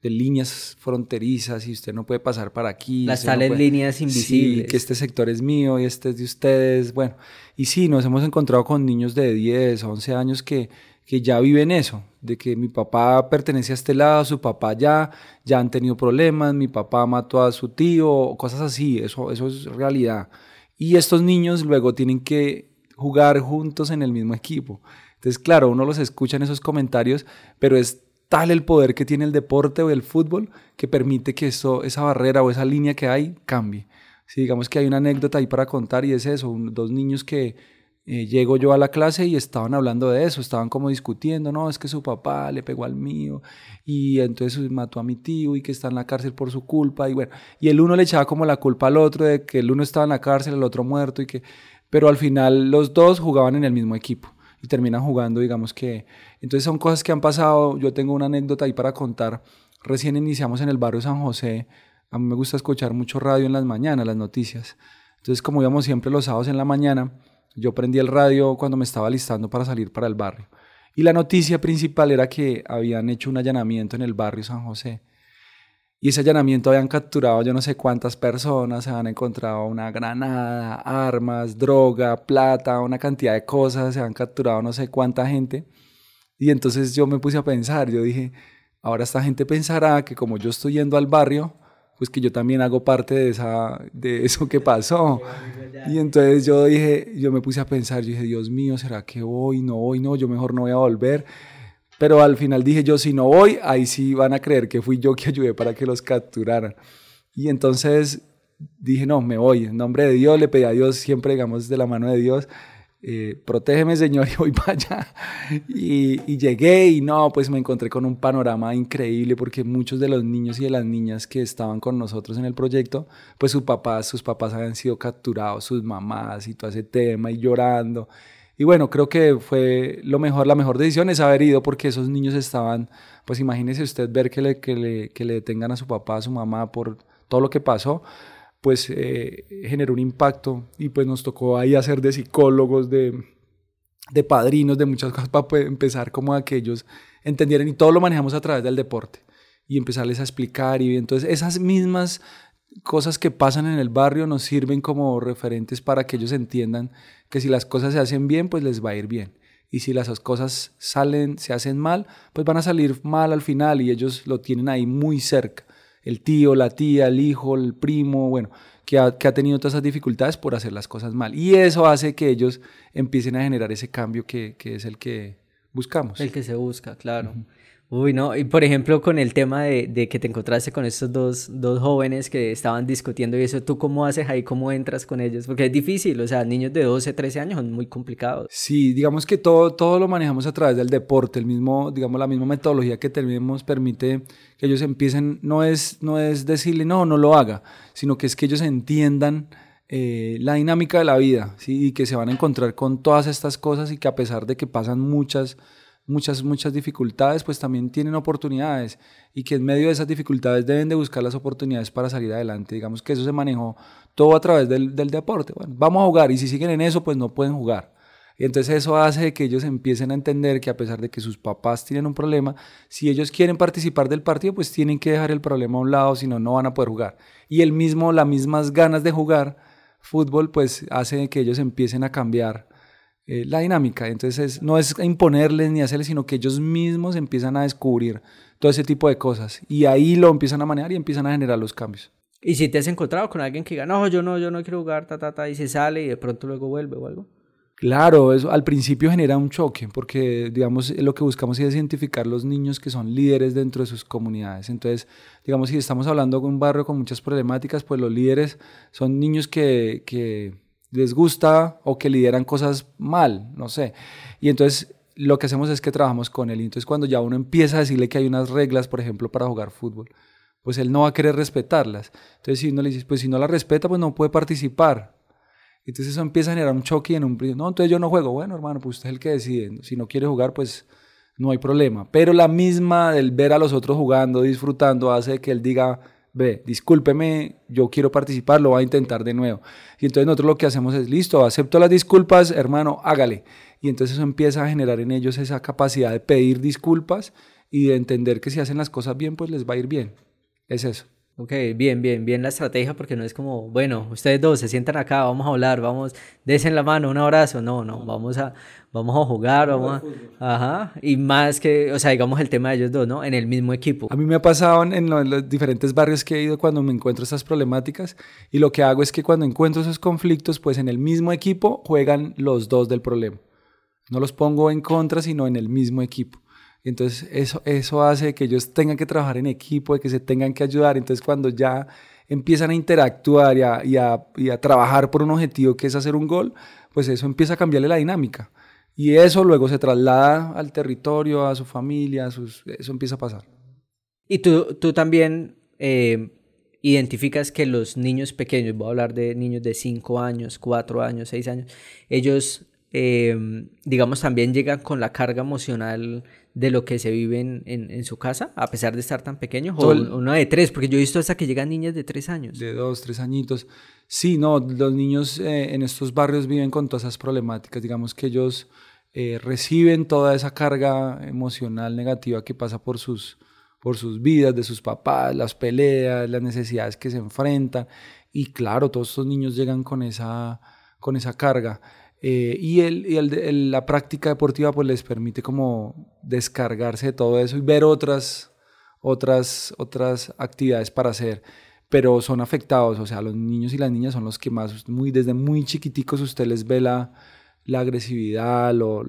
De líneas fronterizas y usted no puede pasar para aquí. Las tales líneas invisibles. Sí, que este sector es mío y este es de ustedes. Bueno, y sí, nos hemos encontrado con niños de 10, 11 años que, que ya viven eso, de que mi papá pertenece a este lado, su papá ya, ya han tenido problemas, mi papá mató a su tío, cosas así, eso, eso es realidad. Y estos niños luego tienen que jugar juntos en el mismo equipo. Entonces, claro, uno los escucha en esos comentarios, pero es tal el poder que tiene el deporte o el fútbol que permite que eso, esa barrera o esa línea que hay cambie. Si digamos que hay una anécdota ahí para contar y es eso, dos niños que eh, llego yo a la clase y estaban hablando de eso, estaban como discutiendo, no, es que su papá le pegó al mío y entonces mató a mi tío y que está en la cárcel por su culpa y bueno, y el uno le echaba como la culpa al otro de que el uno estaba en la cárcel, el otro muerto y que, pero al final los dos jugaban en el mismo equipo y terminan jugando, digamos que... Entonces son cosas que han pasado, yo tengo una anécdota ahí para contar. Recién iniciamos en el barrio San José, a mí me gusta escuchar mucho radio en las mañanas, las noticias. Entonces como íbamos siempre los sábados en la mañana, yo prendí el radio cuando me estaba listando para salir para el barrio. Y la noticia principal era que habían hecho un allanamiento en el barrio San José. Y ese allanamiento habían capturado yo no sé cuántas personas, se han encontrado una granada, armas, droga, plata, una cantidad de cosas, se han capturado no sé cuánta gente. Y entonces yo me puse a pensar, yo dije, ahora esta gente pensará que como yo estoy yendo al barrio, pues que yo también hago parte de, esa, de eso que pasó. Y entonces yo dije, yo me puse a pensar, yo dije, Dios mío, ¿será que voy? No voy, no, yo mejor no voy a volver. Pero al final dije yo, si no voy, ahí sí van a creer que fui yo que ayudé para que los capturaran. Y entonces dije, no, me voy. En nombre de Dios, le pedí a Dios, siempre digamos de la mano de Dios, eh, protégeme señor y voy para allá. Y, llegué y no, pues me encontré con un panorama increíble porque muchos de los niños y de las niñas que estaban con nosotros en el proyecto, pues sus papás, sus papás habían sido capturados, sus mamás y todo ese tema y llorando. Y bueno, creo que fue lo mejor, la mejor decisión es haber ido porque esos niños estaban, pues imagínese usted ver que le, que le, que le detengan a su papá, a su mamá por todo lo que pasó pues eh, generó un impacto y pues nos tocó ahí hacer de psicólogos, de, de padrinos, de muchas cosas para pues, empezar como a que ellos entendieran y todo lo manejamos a través del deporte y empezarles a explicar y entonces esas mismas cosas que pasan en el barrio nos sirven como referentes para que ellos entiendan que si las cosas se hacen bien, pues les va a ir bien. Y si las cosas salen, se hacen mal, pues van a salir mal al final y ellos lo tienen ahí muy cerca el tío, la tía, el hijo, el primo, bueno, que ha, tenido todas esas dificultades por hacer las cosas mal. Y eso hace que ellos empiecen a generar ese cambio que, es el que buscamos. El que se busca, claro. Uy, no, y por ejemplo con el tema de, que te encontraste con estos dos, jóvenes que estaban discutiendo y eso, ¿tú cómo haces ahí? ¿Cómo entras con ellos? Porque es difícil, o sea, niños de 12, 13 años son muy complicados. Sí, digamos que todo, todo lo manejamos a través del deporte, el mismo, digamos, la misma metodología que tenemos permite que ellos empiecen, no es, no es decirle, no, no lo haga, sino que es que ellos entiendan eh, la dinámica de la vida, ¿sí? y que se van a encontrar con todas estas cosas y que a pesar de que pasan muchas muchas, muchas dificultades, pues también tienen oportunidades y que en medio de esas dificultades deben de buscar las oportunidades para salir adelante. Digamos que eso se manejó todo a través del, del deporte. Bueno, vamos a jugar y si siguen en eso, pues no pueden jugar. Y entonces eso hace que ellos empiecen a entender que a pesar de que sus papás tienen un problema, si ellos quieren participar del partido, pues tienen que dejar el problema a un lado, si no, no van a poder jugar. Y el mismo, las mismas ganas de jugar fútbol, pues hace que ellos empiecen a cambiar eh, la dinámica. Entonces no es imponerles ni hacerles, sino que ellos mismos empiezan a descubrir todo ese tipo de cosas. Y ahí lo empiezan a manejar y empiezan a generar los cambios. ¿Y si te has encontrado con alguien que diga, no, yo no, yo no quiero jugar, ta, ta, ta, y se sale y de pronto luego vuelve o algo? Claro, eso al principio genera un choque, porque digamos lo que buscamos es identificar los niños que son líderes dentro de sus comunidades. Entonces, digamos, si estamos hablando de un barrio con muchas problemáticas, pues los líderes son niños que, que les gusta o que lideran cosas mal, no sé. Y entonces lo que hacemos es que trabajamos con él. Y entonces cuando ya uno empieza a decirle que hay unas reglas, por ejemplo, para jugar fútbol, pues él no va a querer respetarlas. Entonces si uno le dice, pues si no la respeta, pues no puede participar. Entonces eso empieza a generar un choque en un no, entonces yo no juego. Bueno, hermano, pues usted es el que decide. Si no quiere jugar, pues no hay problema. Pero la misma del ver a los otros jugando, disfrutando, hace que él diga, ve, discúlpeme, yo quiero participar, lo voy a intentar de nuevo. Y entonces nosotros lo que hacemos es, listo, acepto las disculpas, hermano, hágale. Y entonces eso empieza a generar en ellos esa capacidad de pedir disculpas y de entender que si hacen las cosas bien, pues les va a ir bien. Es eso. Ok, bien, bien, bien la estrategia porque no es como, bueno, ustedes dos se sientan acá, vamos a hablar, vamos, desen la mano, un abrazo, no, no, vamos a, vamos a jugar, vamos a, ajá, y más que, o sea, digamos el tema de ellos dos, ¿no? En el mismo equipo. A mí me ha pasado en, los diferentes barrios que he ido cuando me encuentro estas problemáticas y lo que hago es que cuando encuentro esos conflictos, pues en el mismo equipo juegan los dos del problema. No los pongo en contra, sino en el mismo equipo. Entonces eso, eso hace que ellos tengan que trabajar en equipo, de que se tengan que ayudar. Entonces cuando ya empiezan a interactuar y a, trabajar por un objetivo que es hacer un gol, pues eso empieza a cambiarle la dinámica. Y eso luego se traslada al territorio, a su familia, sus, eso empieza a pasar. Y tú, tú también eh, identificas que los niños pequeños, voy a hablar de niños de 5 años, 4 años, 6 años, ellos, eh, digamos, también llegan con la carga emocional de lo que se vive en, en, su casa, a pesar de estar tan pequeños, o uno de tres, porque yo he visto hasta que llegan niñas de tres años. De dos, tres añitos. Sí, no, los niños eh, en estos barrios viven con todas esas problemáticas, digamos que ellos eh, reciben toda esa carga emocional negativa que pasa por sus, por sus vidas, de sus papás, las peleas, las necesidades que se enfrentan, y claro, todos estos niños llegan con esa, con esa carga. Eh, y el, y el, la práctica deportiva pues les permite como descargarse de todo eso y ver otras, otras, otras actividades para hacer. Pero son afectados, o sea, los niños y las niñas son los que más, muy, desde muy chiquiticos usted les ve la, la agresividad, lo,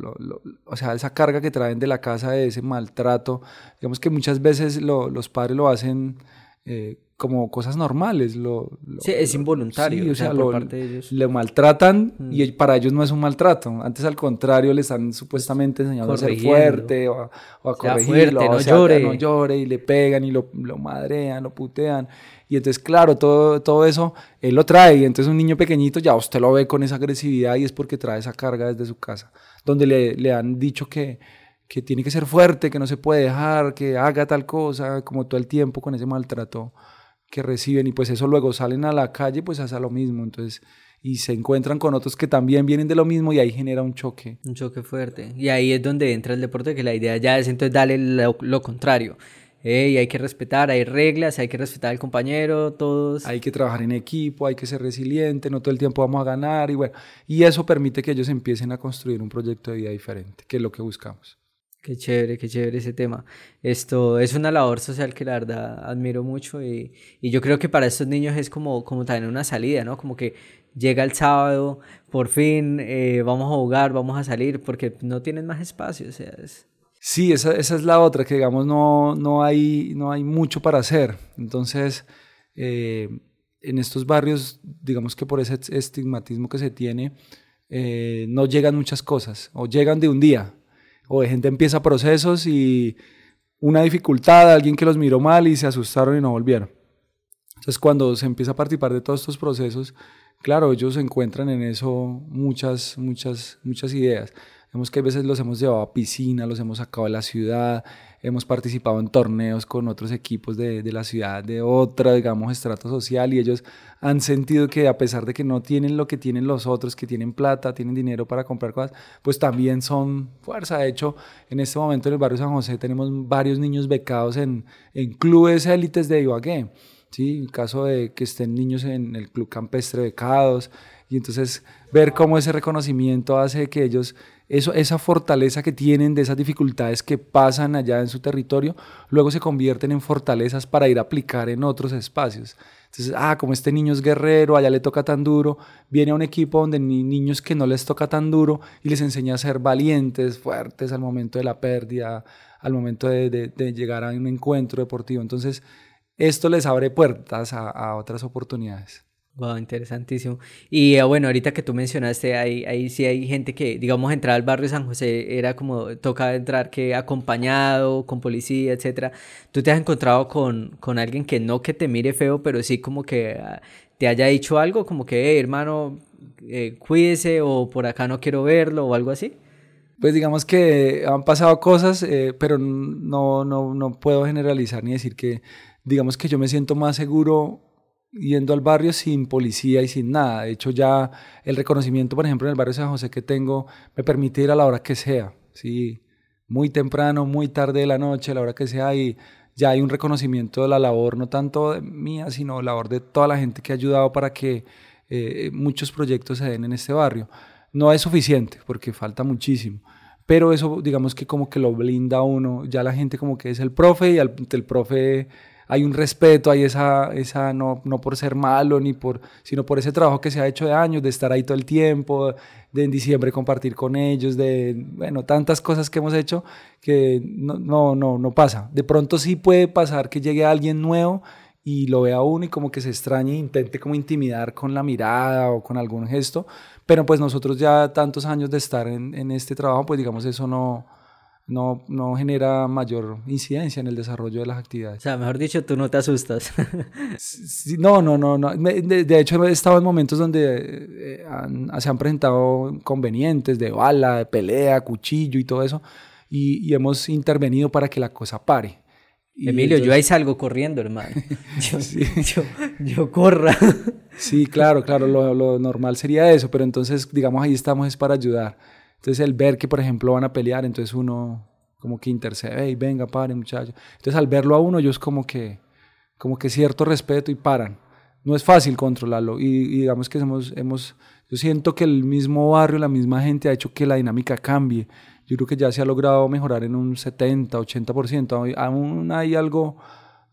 o sea, esa carga que traen de la casa, de ese maltrato. Digamos que muchas veces los padres lo hacen eh, como cosas normales. Lo, sí, es involuntario. o sea, por parte de ellos. Le maltratan y mm. para ellos no es un maltrato. Antes, al contrario, le están supuestamente enseñando a ser fuerte o a, corregirlo. no, llore. no llore. Y le pegan y lo, lo madrean, lo putean. Y entonces, claro, todo, todo eso él lo trae. Y entonces, un niño pequeñito ya usted lo ve con esa agresividad y es porque trae esa carga desde su casa, donde le, le han dicho que que tiene que ser fuerte, que no se puede dejar, que haga tal cosa, como todo el tiempo con ese maltrato que reciben y pues eso luego salen a la calle pues hace lo mismo, entonces y se encuentran con otros que también vienen de lo mismo y ahí genera un choque. Un choque fuerte. Y ahí es donde entra el deporte, que la idea ya es entonces darle lo, contrario. y hay que respetar, hay reglas, hay que respetar al compañero, todos. Hay que trabajar en equipo, hay que ser resiliente, no todo el tiempo vamos a ganar y bueno, y eso permite que ellos empiecen a construir un proyecto de vida diferente, que es lo que buscamos. Qué chévere, qué chévere ese tema. Esto es una labor social que la verdad admiro mucho y, y, yo creo que para estos niños es como, como también una salida, ¿no? Como que llega el sábado, por fin eh, vamos a jugar, vamos a salir, porque no tienen más espacio, o sea, es... Sí, esa, esa, es la otra, que digamos no, no, hay, no hay mucho para hacer. Entonces, eh, en estos barrios, digamos que por ese estigmatismo que se tiene, eh, no llegan muchas cosas, o llegan de un día, o de gente empieza procesos y una dificultad, alguien que los miró mal y se asustaron y no volvieron. Entonces cuando se empieza a participar de todos estos procesos, claro, ellos encuentran en eso muchas, muchas, muchas ideas. Vemos que a veces los hemos llevado a piscina, los hemos sacado de la ciudad, hemos participado en torneos con otros equipos de, de, la ciudad, de otra, digamos, estrato social, y ellos han sentido que a pesar de que no tienen lo que tienen los otros, que tienen plata, tienen dinero para comprar cosas, pues también son fuerza. De hecho, en este momento en el barrio San José tenemos varios niños becados en, en clubes élites de Ibagué. ¿sí? En caso de que estén niños en el Club Campestre becados, y entonces ver cómo ese reconocimiento hace que ellos esa fortaleza que tienen de esas dificultades que pasan allá en su territorio, luego se convierten en fortalezas para ir a aplicar en otros espacios. Entonces, ah, como este niño es guerrero, allá le toca tan duro, viene a un equipo donde niños que no les toca tan duro y les enseña a ser valientes, fuertes al momento de la pérdida, al momento de, llegar a un encuentro deportivo. Entonces, esto les abre puertas a otras oportunidades. Wow, interesantísimo. Y ah, bueno, ahorita que tú mencionaste, ahí, ahí sí hay gente que, digamos, entrar al barrio San José era como, toca entrar que acompañado, con policía, etcétera. ¿Tú te has encontrado con, con alguien que no que te mire feo, pero sí como que ah, te haya dicho algo, como que, hermano, eh, cuídese o por acá no quiero verlo o algo así? Pues digamos que han pasado cosas, eh, pero no, no, no puedo generalizar ni decir que, digamos que yo me siento más seguro yendo al barrio sin policía y sin nada. De hecho, ya el reconocimiento, por ejemplo, en el barrio San José que tengo, me permite ir a la hora que sea, ¿sí? muy temprano, muy tarde de la noche, a la hora que sea, y ya hay un reconocimiento de la labor, no tanto mía, sino la labor de toda la gente que ha ayudado para que eh, muchos proyectos se den en este barrio. No es suficiente, porque falta muchísimo. Pero eso, digamos que como que lo blinda uno, ya la gente como que es el profe y el, el profe hay un respeto, hay esa, esa no, no por ser malo, ni por, sino por ese trabajo que se ha hecho de años, de estar ahí todo el tiempo, de en diciembre compartir con ellos, de, bueno, tantas cosas que hemos hecho que no, no, no, no pasa. De pronto sí puede pasar que llegue alguien nuevo y lo vea uno y como que se extrañe e intente como intimidar con la mirada o con algún gesto, pero pues nosotros ya tantos años de estar en, en este trabajo, pues digamos eso no, no, no genera mayor incidencia en el desarrollo de las actividades. O sea, mejor dicho, tú no te asustas. no, no, no, no. De, hecho, he estado en momentos donde eh, se han presentado convenientes de bala, de pelea, cuchillo y todo eso, y, y hemos intervenido para que la cosa pare. Emilio, yo ahí salgo corriendo, hermano. Yo, yo, yo corra. Sí, claro, claro, lo, lo, normal sería eso, pero entonces, digamos, ahí estamos es para ayudar. Entonces el ver que, por ejemplo, van a pelear, entonces uno como que intercede, y venga, pare muchacho. Entonces al verlo a uno, ellos como que, como que cierto respeto y paran. No es fácil controlarlo y, digamos que hemos, hemos, yo siento que el mismo barrio, la misma gente ha hecho que la dinámica cambie. Yo creo que ya se ha logrado mejorar en un 70, 80%. Aún hay algo,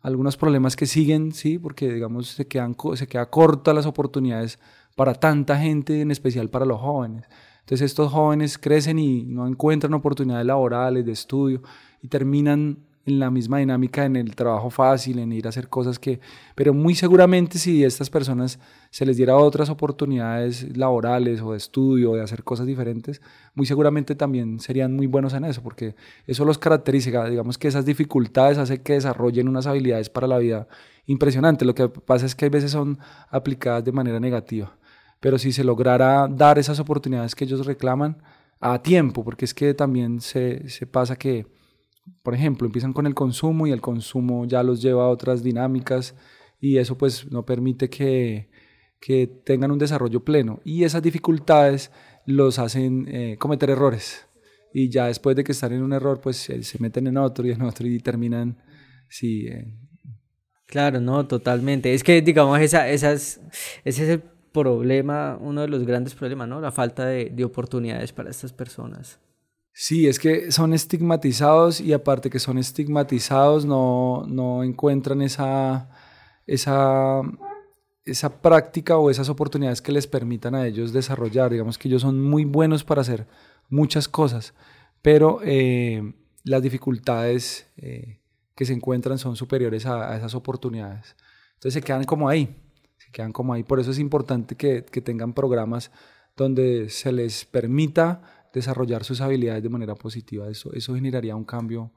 algunos problemas que siguen, sí, porque digamos se quedan, se queda corta las oportunidades para tanta gente, en especial para los jóvenes. Entonces estos jóvenes crecen y no encuentran oportunidades laborales, de estudio, y terminan en la misma dinámica, en el trabajo fácil, en ir a hacer cosas que... Pero muy seguramente si a estas personas se les diera otras oportunidades laborales o de estudio, de hacer cosas diferentes, muy seguramente también serían muy buenos en eso, porque eso los caracteriza, digamos que esas dificultades hacen que desarrollen unas habilidades para la vida impresionantes. Lo que pasa es que hay veces son aplicadas de manera negativa, pero si se lograra dar esas oportunidades que ellos reclaman a tiempo, porque es que también se, se pasa que por ejemplo, empiezan con el consumo y el consumo ya los lleva a otras dinámicas y eso pues no permite que, que tengan un desarrollo pleno. Y esas dificultades los hacen eh, cometer errores. Y ya después de que están en un error, pues se meten en otro y en otro y terminan, sí. Eh. Claro, no, totalmente. Es que, digamos, esa, esas, ese es problema, uno de los grandes problemas, ¿no? La falta de, de oportunidades para estas personas. Sí, es que son estigmatizados y aparte que son estigmatizados no, no encuentran esa, esa, esa práctica o esas oportunidades que les permitan a ellos desarrollar. Digamos que ellos son muy buenos para hacer muchas cosas, pero eh, las dificultades eh, que se encuentran son superiores a, esas oportunidades. Entonces se quedan como ahí, quedan como ahí. Por eso es importante que, que tengan programas donde se les permita desarrollar sus habilidades de manera positiva. Eso, eso generaría un cambio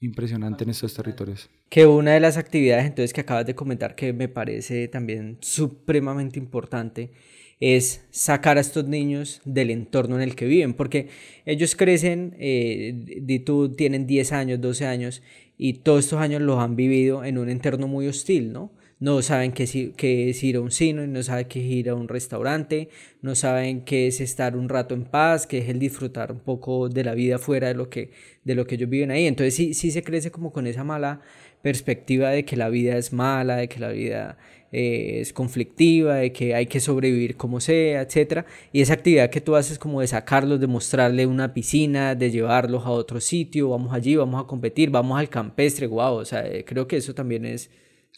impresionante en estos territorios. Que una de las actividades entonces que acabas de comentar que me parece también supremamente importante es sacar a estos niños del entorno en el que viven, porque ellos crecen, eh, tú tienen 10 años, 12 años, y todos estos años los han vivido en un entorno muy hostil, ¿no? No saben qué es, ir a un cine, no saben qué es ir a un restaurante, no saben qué es estar un rato en paz, qué es el disfrutar un poco de la vida fuera de lo que, de lo que ellos viven ahí. Entonces sí, sí se crece como con esa mala perspectiva de que la vida es mala, de que la vida eh, es conflictiva, de que hay que sobrevivir como sea, etc. Y esa actividad que tú haces como de sacarlos, de mostrarle una piscina, de llevarlos a otro sitio, vamos allí, vamos a competir, vamos al campestre, wow, o sea, eh, creo que eso también es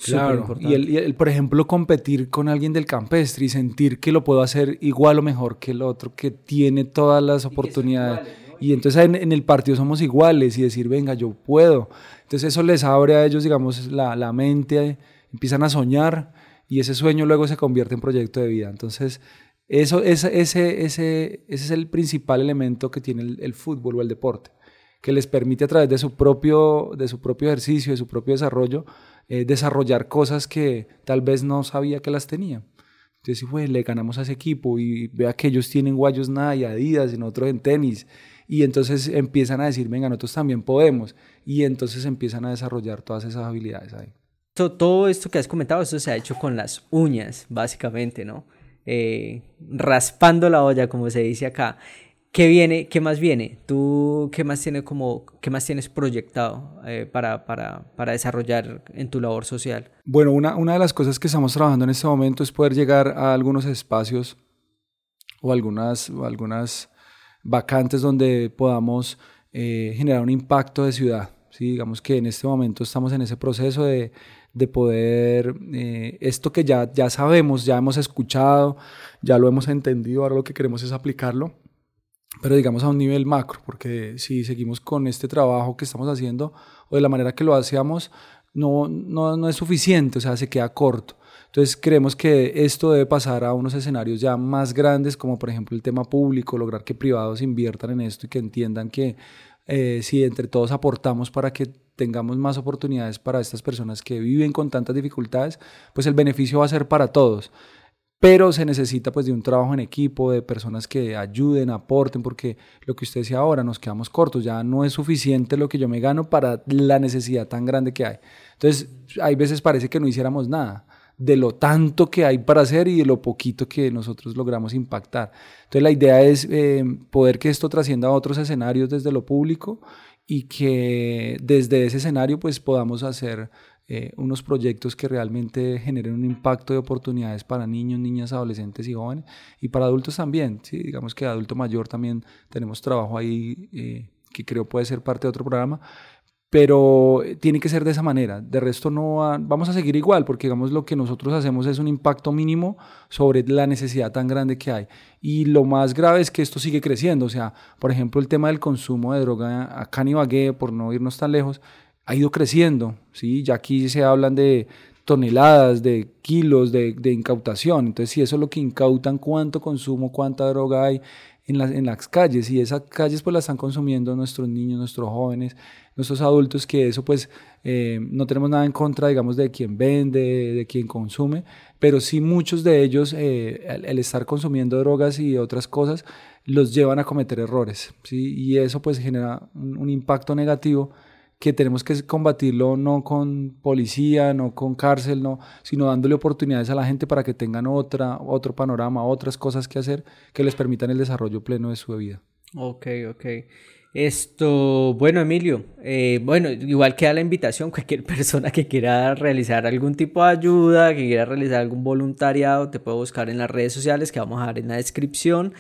Claro, y el, por ejemplo, competir con alguien del campestre y sentir que lo puedo hacer igual o mejor que el otro, que tiene todas las oportunidades. Y entonces en, el partido somos iguales y decir, venga, yo puedo. Entonces eso les abre a ellos, digamos, la, la mente, empiezan a soñar y ese sueño luego se convierte en proyecto de vida. Entonces, eso, ese, ese, ese, ese es el principal elemento que tiene el, el, fútbol o el deporte, que les permite a través de su propio, de su propio ejercicio, de su propio desarrollo, eh, desarrollar cosas que tal vez no sabía que las tenía. Entonces, pues, le ganamos a ese equipo y vea que ellos tienen guayos nada y Adidas y nosotros en tenis. Y entonces empiezan a decir, venga, nosotros también podemos. Y entonces empiezan a desarrollar todas esas habilidades ahí. Todo esto que has comentado, esto se ha hecho con las uñas, básicamente, ¿no? Eh, raspando la olla, como se dice acá. ¿Qué viene? ¿Qué más viene? ¿Tú qué más tienes como, qué más tienes proyectado eh, para, para, para, desarrollar en tu labor social? Bueno, una, una de las cosas que estamos trabajando en este momento es poder llegar a algunos espacios o algunas, algunas vacantes donde podamos eh, generar un impacto de ciudad. ¿sí? Digamos que en este momento estamos en ese proceso de, de poder, eh, esto que ya, ya sabemos, ya hemos escuchado, ya lo hemos entendido, ahora lo que queremos es aplicarlo pero digamos a un nivel macro, porque si seguimos con este trabajo que estamos haciendo o de la manera que lo hacíamos, no, no, no es suficiente, o sea, se queda corto. Entonces creemos que esto debe pasar a unos escenarios ya más grandes, como por ejemplo el tema público, lograr que privados inviertan en esto y que entiendan que eh, si entre todos aportamos para que tengamos más oportunidades para estas personas que viven con tantas dificultades, pues el beneficio va a ser para todos pero se necesita pues de un trabajo en equipo, de personas que ayuden, aporten, porque lo que usted decía ahora, nos quedamos cortos, ya no es suficiente lo que yo me gano para la necesidad tan grande que hay. Entonces, hay veces parece que no hiciéramos nada de lo tanto que hay para hacer y de lo poquito que nosotros logramos impactar. Entonces, la idea es eh, poder que esto trascienda a otros escenarios desde lo público y que desde ese escenario pues podamos hacer eh, unos proyectos que realmente generen un impacto de oportunidades para niños, niñas, adolescentes y jóvenes y para adultos también. Digamos que adulto mayor también tenemos trabajo ahí eh, que creo puede ser parte de otro programa, pero tiene que ser de esa manera. De resto no vamos a seguir igual, porque digamos lo que nosotros hacemos es un impacto mínimo sobre la necesidad tan grande que hay. Y lo más grave es que esto sigue creciendo. O sea, por ejemplo, el tema del consumo de droga acá en por no irnos tan lejos, ha ido creciendo, ¿sí? Ya aquí se hablan de toneladas, de kilos de, incautación. Entonces, si eso es lo que incautan, cuánto consumo, cuánta droga hay en, las calles, y esas calles pues las están consumiendo nuestros niños, nuestros jóvenes, nuestros adultos, que eso pues eh, no tenemos nada en contra, digamos, de quien vende, de quien consume, pero sí muchos de ellos, eh, el, estar consumiendo drogas y otras cosas, los llevan a cometer errores, ¿sí? Y eso pues genera un impacto negativo que tenemos que combatirlo no con policía, no con cárcel, no, sino dándole oportunidades a la gente para que tengan otra, otro panorama, otras cosas que hacer que les permitan el desarrollo pleno de su vida. Ok, ok. Esto, bueno, Emilio, eh, bueno, igual queda la invitación, cualquier persona que quiera realizar algún tipo de ayuda, que quiera realizar algún voluntariado, te puede buscar en las redes sociales que vamos a dar en la descripción.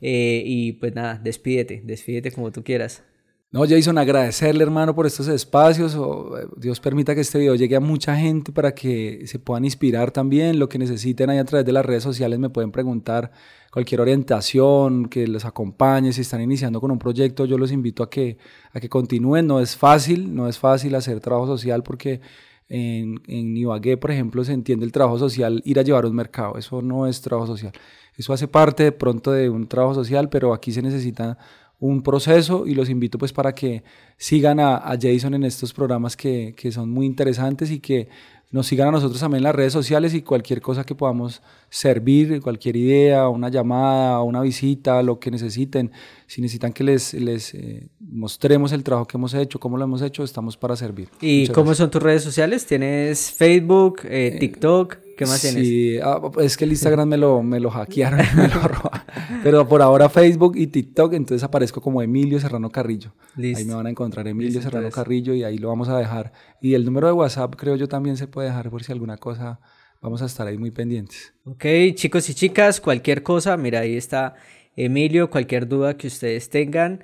Eh, y pues nada, despídete, despídete como tú quieras. No, Jason, agradecerle, hermano, por estos espacios. Eh, Dios permita que este video llegue a mucha gente para que se puedan inspirar también. Lo que necesiten ahí a través de las redes sociales me pueden preguntar cualquier orientación, que les acompañe. Si están iniciando con un proyecto, yo los invito a que, a que continúen. No es fácil, no es fácil hacer trabajo social porque en, en Ibagué, por ejemplo, se entiende el trabajo social ir a llevar un mercado. Eso no es trabajo social. Eso hace parte de pronto de un trabajo social, pero aquí se necesita un proceso y los invito pues para que sigan a, Jason en estos programas que, que, son muy interesantes y que nos sigan a nosotros también en las redes sociales y cualquier cosa que podamos servir, cualquier idea, una llamada, una visita, lo que necesiten. Si necesitan que les, les eh, mostremos el trabajo que hemos hecho, cómo lo hemos hecho, estamos para servir. ¿Y cómo son tus redes sociales? ¿Tienes Facebook, eh, eh, TikTok? ¿Qué más tienes? Sí, ah, es que el Instagram me lo, me lo hackearon, me lo Pero por ahora Facebook y TikTok, entonces aparezco como Emilio Serrano Carrillo. Ahí me van a encontrar Emilio Serrano Carrillo y ahí lo vamos a dejar. Y el número de WhatsApp creo yo también se puede dejar por si alguna cosa vamos a estar ahí muy pendientes. Ok, chicos y chicas, cualquier cosa, mira, ahí está Emilio, cualquier duda que ustedes tengan,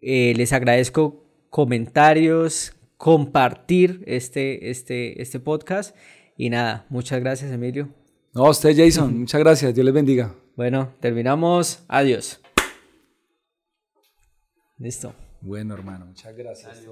eh, les agradezco comentarios, compartir este, este, este podcast y nada, muchas gracias Emilio. No, a usted Jason, muchas gracias, Dios les bendiga. Bueno, terminamos, adiós. Listo. Bueno hermano, muchas gracias.